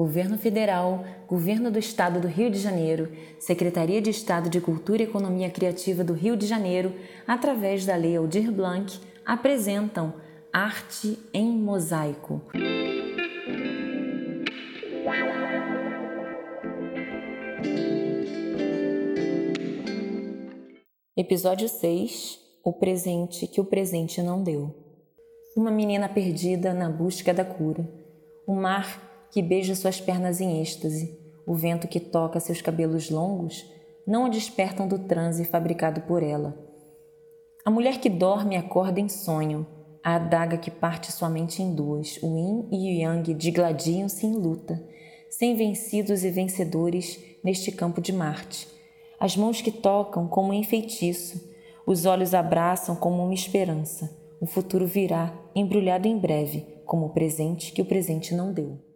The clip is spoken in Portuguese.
Governo Federal, Governo do Estado do Rio de Janeiro, Secretaria de Estado de Cultura e Economia Criativa do Rio de Janeiro, através da Lei Aldir Blanc, apresentam Arte em Mosaico. Episódio 6 O presente que o presente não deu. Uma menina perdida na busca da cura. O mar que beija suas pernas em êxtase, o vento que toca seus cabelos longos, não a despertam do transe fabricado por ela. A mulher que dorme acorda em sonho, a adaga que parte sua mente em duas, o yin e o yang digladiam-se em luta, sem vencidos e vencedores neste campo de Marte. As mãos que tocam como um feitiço, os olhos abraçam como uma esperança. O futuro virá, embrulhado em breve, como o presente que o presente não deu.